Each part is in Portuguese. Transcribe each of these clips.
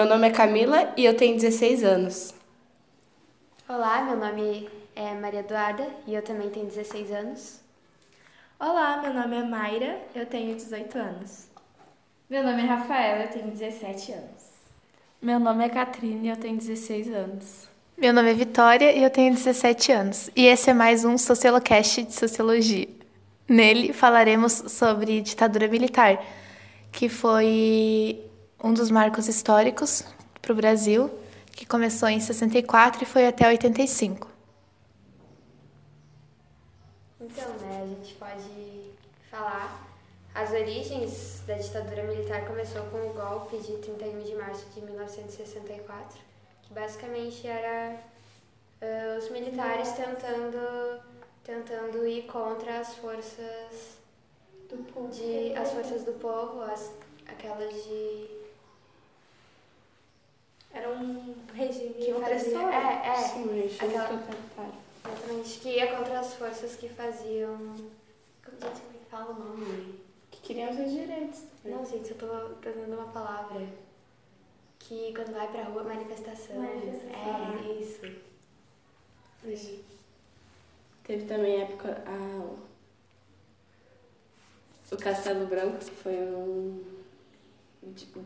Meu nome é Camila e eu tenho 16 anos. Olá, meu nome é Maria Eduarda e eu também tenho 16 anos. Olá, meu nome é Mayra, eu tenho 18 anos. Meu nome é Rafaela, eu tenho 17 anos. Meu nome é Catrine e eu tenho 16 anos. Meu nome é Vitória e eu tenho 17 anos. E esse é mais um Sociolocast de Sociologia. Nele falaremos sobre ditadura militar, que foi um dos marcos históricos para o Brasil, que começou em 64 e foi até 85. Então, né, a gente pode falar. As origens da ditadura militar começou com o golpe de 31 de março de 1964, que basicamente era uh, os militares tentando, tentando ir contra as forças do povo, de, as forças do povo, as, aquelas de era um regime que opressor. Fazia, é. Sim, regime aquela, totalitário. Exatamente, que ia contra as forças que faziam. Gente, como é que fala o nome? Que queriam seus direitos. Não, gente, eu tô, dando uma palavra. Que quando vai pra rua, manifestação. manifestação. É, isso. Sim. Teve também a época. Ah, o Castelo Branco, que foi um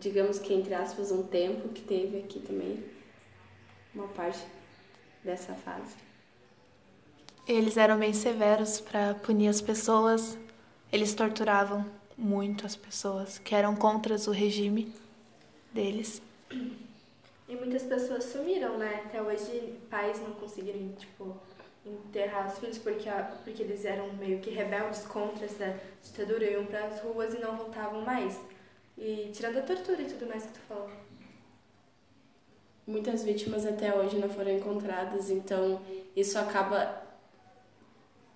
digamos que entre aspas, um tempo que teve aqui também uma parte dessa fase. Eles eram bem severos para punir as pessoas. Eles torturavam muito as pessoas que eram contra o regime deles. E muitas pessoas sumiram, né? Até hoje pais não conseguiram, tipo, enterrar os filhos porque, porque eles eram meio que rebeldes contra essa ditadura, iam para as ruas e não voltavam mais. E tirando a tortura e tudo mais que tu falou. Muitas vítimas até hoje não foram encontradas, então isso acaba,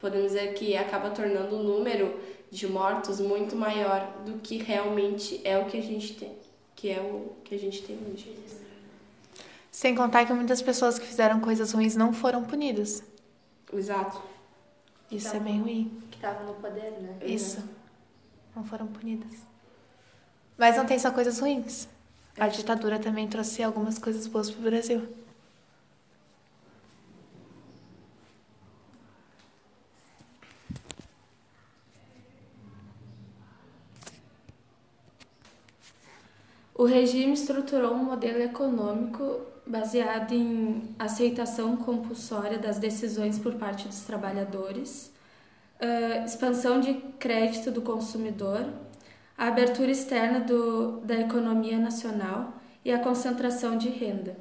podemos dizer que acaba tornando o número de mortos muito maior do que realmente é o que a gente tem, que é o que a gente tem hoje. Sem contar que muitas pessoas que fizeram coisas ruins não foram punidas. Exato. Isso é bem ruim. Que estavam no poder, né? Isso. Não foram punidas. Mas não tem só coisas ruins. A ditadura também trouxe algumas coisas boas para o Brasil. O regime estruturou um modelo econômico baseado em aceitação compulsória das decisões por parte dos trabalhadores, expansão de crédito do consumidor, a abertura externa do, da economia nacional e a concentração de renda.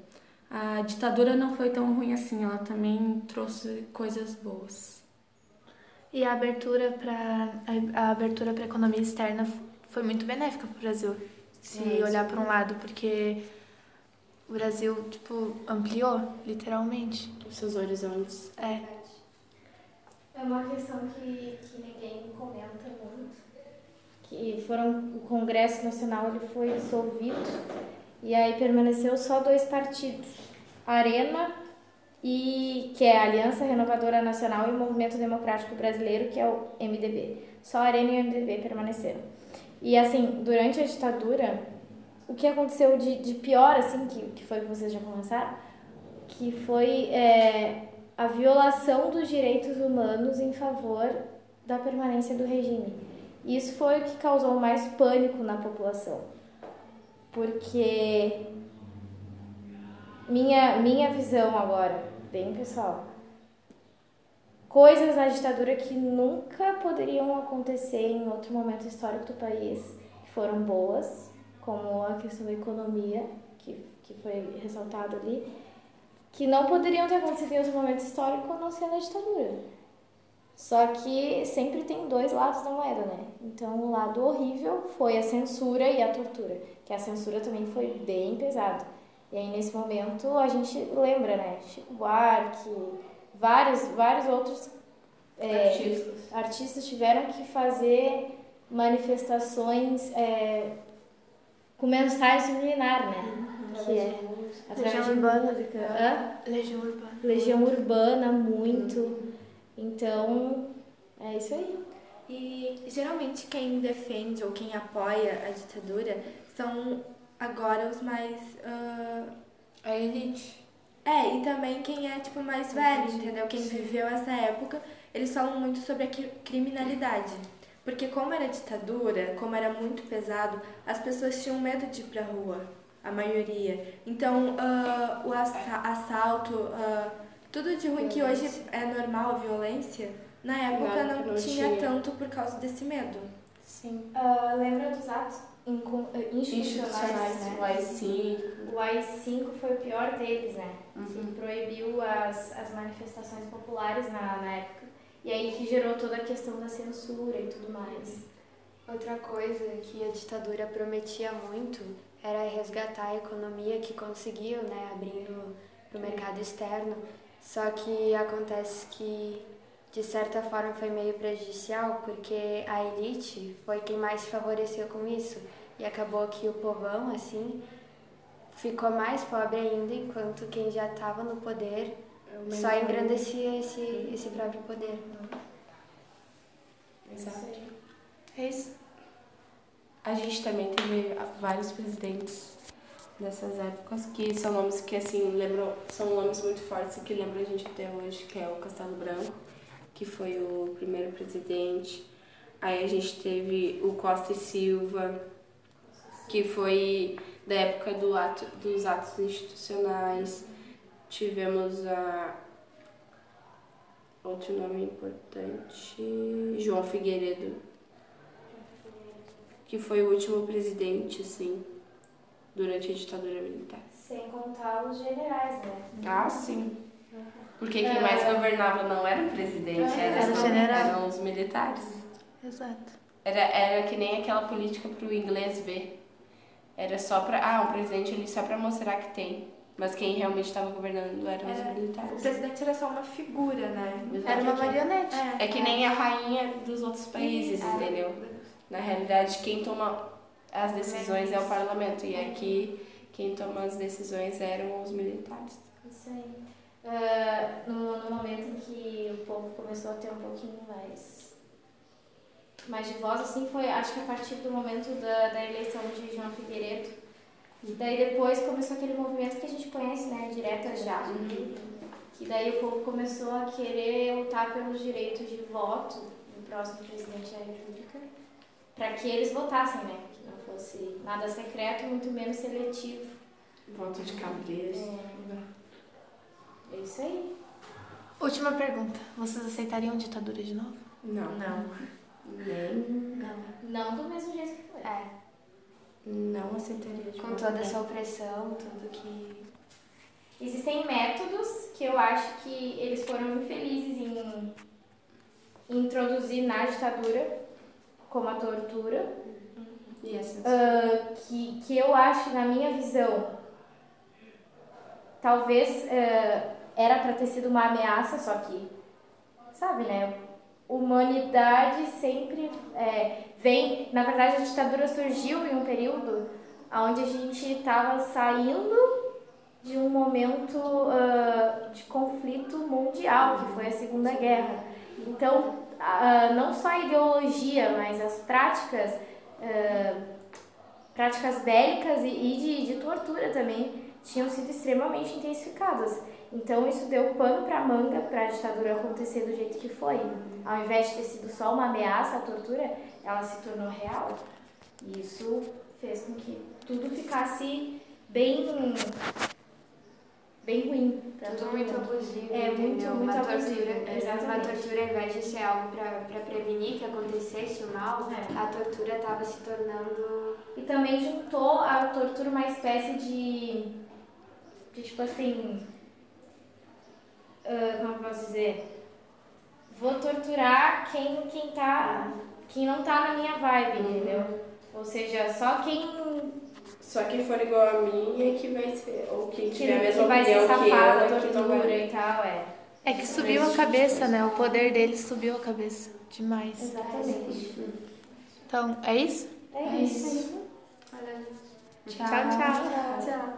A ditadura não foi tão ruim assim, ela também trouxe coisas boas. E a abertura para a abertura para economia externa foi muito benéfica para o Brasil, se é, olhar para um lado, porque o Brasil tipo ampliou literalmente os seus horizontes. É. É uma questão que, que ninguém comenta muito que foram o Congresso Nacional ele foi dissolvido e aí permaneceu só dois partidos, Arena e que é a Aliança Renovadora Nacional e o Movimento Democrático Brasileiro, que é o MDB. Só a Arena e o MDB permaneceram. E assim, durante a ditadura, o que aconteceu de, de pior, assim, que, que foi que vocês já começaram, que foi é, a violação dos direitos humanos em favor da permanência do regime. Isso foi o que causou mais pânico na população. Porque minha, minha visão agora, bem pessoal, coisas na ditadura que nunca poderiam acontecer em outro momento histórico do país, que foram boas, como a questão da economia, que, que foi ressaltado ali, que não poderiam ter acontecido em outro momento histórico a não ser na ditadura. Só que sempre tem dois lados da moeda, né? Então, o lado horrível foi a censura e a tortura, que a censura também foi bem pesada. E aí, nesse momento, a gente lembra, né? Chico Buarque, vários, vários outros é, artistas. artistas tiveram que fazer manifestações é, com mensagem subliminar, né? Uhum. Que é através Legião de Urbana. música. Hã? Legião Urbana. Legião Urbana, muito. Uhum. Então, é isso aí. E geralmente quem defende ou quem apoia a ditadura são agora os mais. Uh... A elite. É, e também quem é, tipo, mais velho, entendeu? Quem viveu essa época, eles falam muito sobre a criminalidade. Porque como era ditadura, como era muito pesado, as pessoas tinham medo de ir pra rua, a maioria. Então, uh, o assalto, uh, tudo de ruim que hoje é normal, a violência, na época não, não tinha, tinha, tanto por causa desse medo. Sim. Uh, lembra dos atos institucionais, né? O AI-5. O AI-5 foi o pior deles, né? Uhum. Que proibiu as, as manifestações populares na, na época. E aí que gerou toda a questão da censura e tudo mais. Outra coisa que a ditadura prometia muito era resgatar a economia que conseguiu, né, abrindo para o mercado externo. Só que acontece que de certa forma foi meio prejudicial porque a elite foi quem mais favoreceu com isso e acabou que o povão assim ficou mais pobre ainda enquanto quem já estava no poder só engrandecia esse, esse próprio poder. Exato. É isso. A gente também teve vários presidentes dessas épocas que são nomes que assim lembram são nomes muito fortes que lembram a gente até hoje que é o Castelo Branco que foi o primeiro presidente. Aí a gente teve o Costa e Silva que foi da época do ato, dos atos institucionais. Tivemos a outro nome importante, João Figueiredo, que foi o último presidente, assim, durante a ditadura militar. Sem contar os generais, né? Ah, sim. Porque quem mais governava não era o presidente, era, era general. eram os militares. Exato. Era, era que nem aquela política para o inglês ver. Era só para. Ah, um presidente ali só para mostrar que tem. Mas quem realmente estava governando eram os é, militares. O presidente era só uma figura, né? Era uma marionete. É, é que nem a rainha dos outros países, é. entendeu? Na realidade, quem toma as decisões é o parlamento. E aqui, quem toma as decisões eram os militares. Isso aí. Uh, no, no momento em que o povo começou a ter um pouquinho mais mais de voz, assim, foi acho que a partir do momento da, da eleição de João Figueiredo, e daí depois começou aquele movimento que a gente conhece, né, direta já. Uhum. Que daí o povo começou a querer lutar pelos direitos de voto do próximo presidente da República, para que eles votassem, né, que não fosse nada secreto, muito menos seletivo. Voto de cabeça. É. é isso aí. Última pergunta. Vocês aceitariam ditadura de novo? Não. Não. Nem. Não. Não do mesmo jeito que foi. É. Não aceitaria de Com toda essa opressão, tudo que. Existem métodos que eu acho que eles foram infelizes em introduzir na ditadura, como a tortura. E uh, que, que eu acho, na minha visão, talvez uh, era para ter sido uma ameaça, só que, sabe, né? Humanidade sempre é, vem, na verdade a ditadura surgiu em um período onde a gente estava saindo de um momento uh, de conflito mundial, que foi a Segunda Guerra. Então, uh, não só a ideologia, mas as práticas, uh, práticas bélicas e, e de, de tortura também tinham sido extremamente intensificadas. Então isso deu pano para manga para a ditadura acontecer do jeito que foi. Ao invés de ter sido só uma ameaça, a tortura, ela se tornou real. E isso fez com que tudo ficasse bem bem ruim. Tudo muito abusivo. É, muito, muito uma abusivo. Tortura, exatamente. Uma tortura, ao invés de ser algo para prevenir que acontecesse o mal, é. a tortura estava se tornando. E também juntou a tortura uma espécie de. de tipo assim. Uh, como eu posso dizer? Vou torturar quem, quem tá quem não tá na minha vibe, uhum. entendeu? Ou seja, só quem. Só quem for igual a mim é que vai ser. Ou quem que, tiver a mesma que vai ser safado, que eu, tortura vai... e tal, é. É que subiu a cabeça, né? O poder deles subiu a cabeça demais. Exatamente. Então, é isso? É, é isso. Tchau, tchau. tchau. tchau.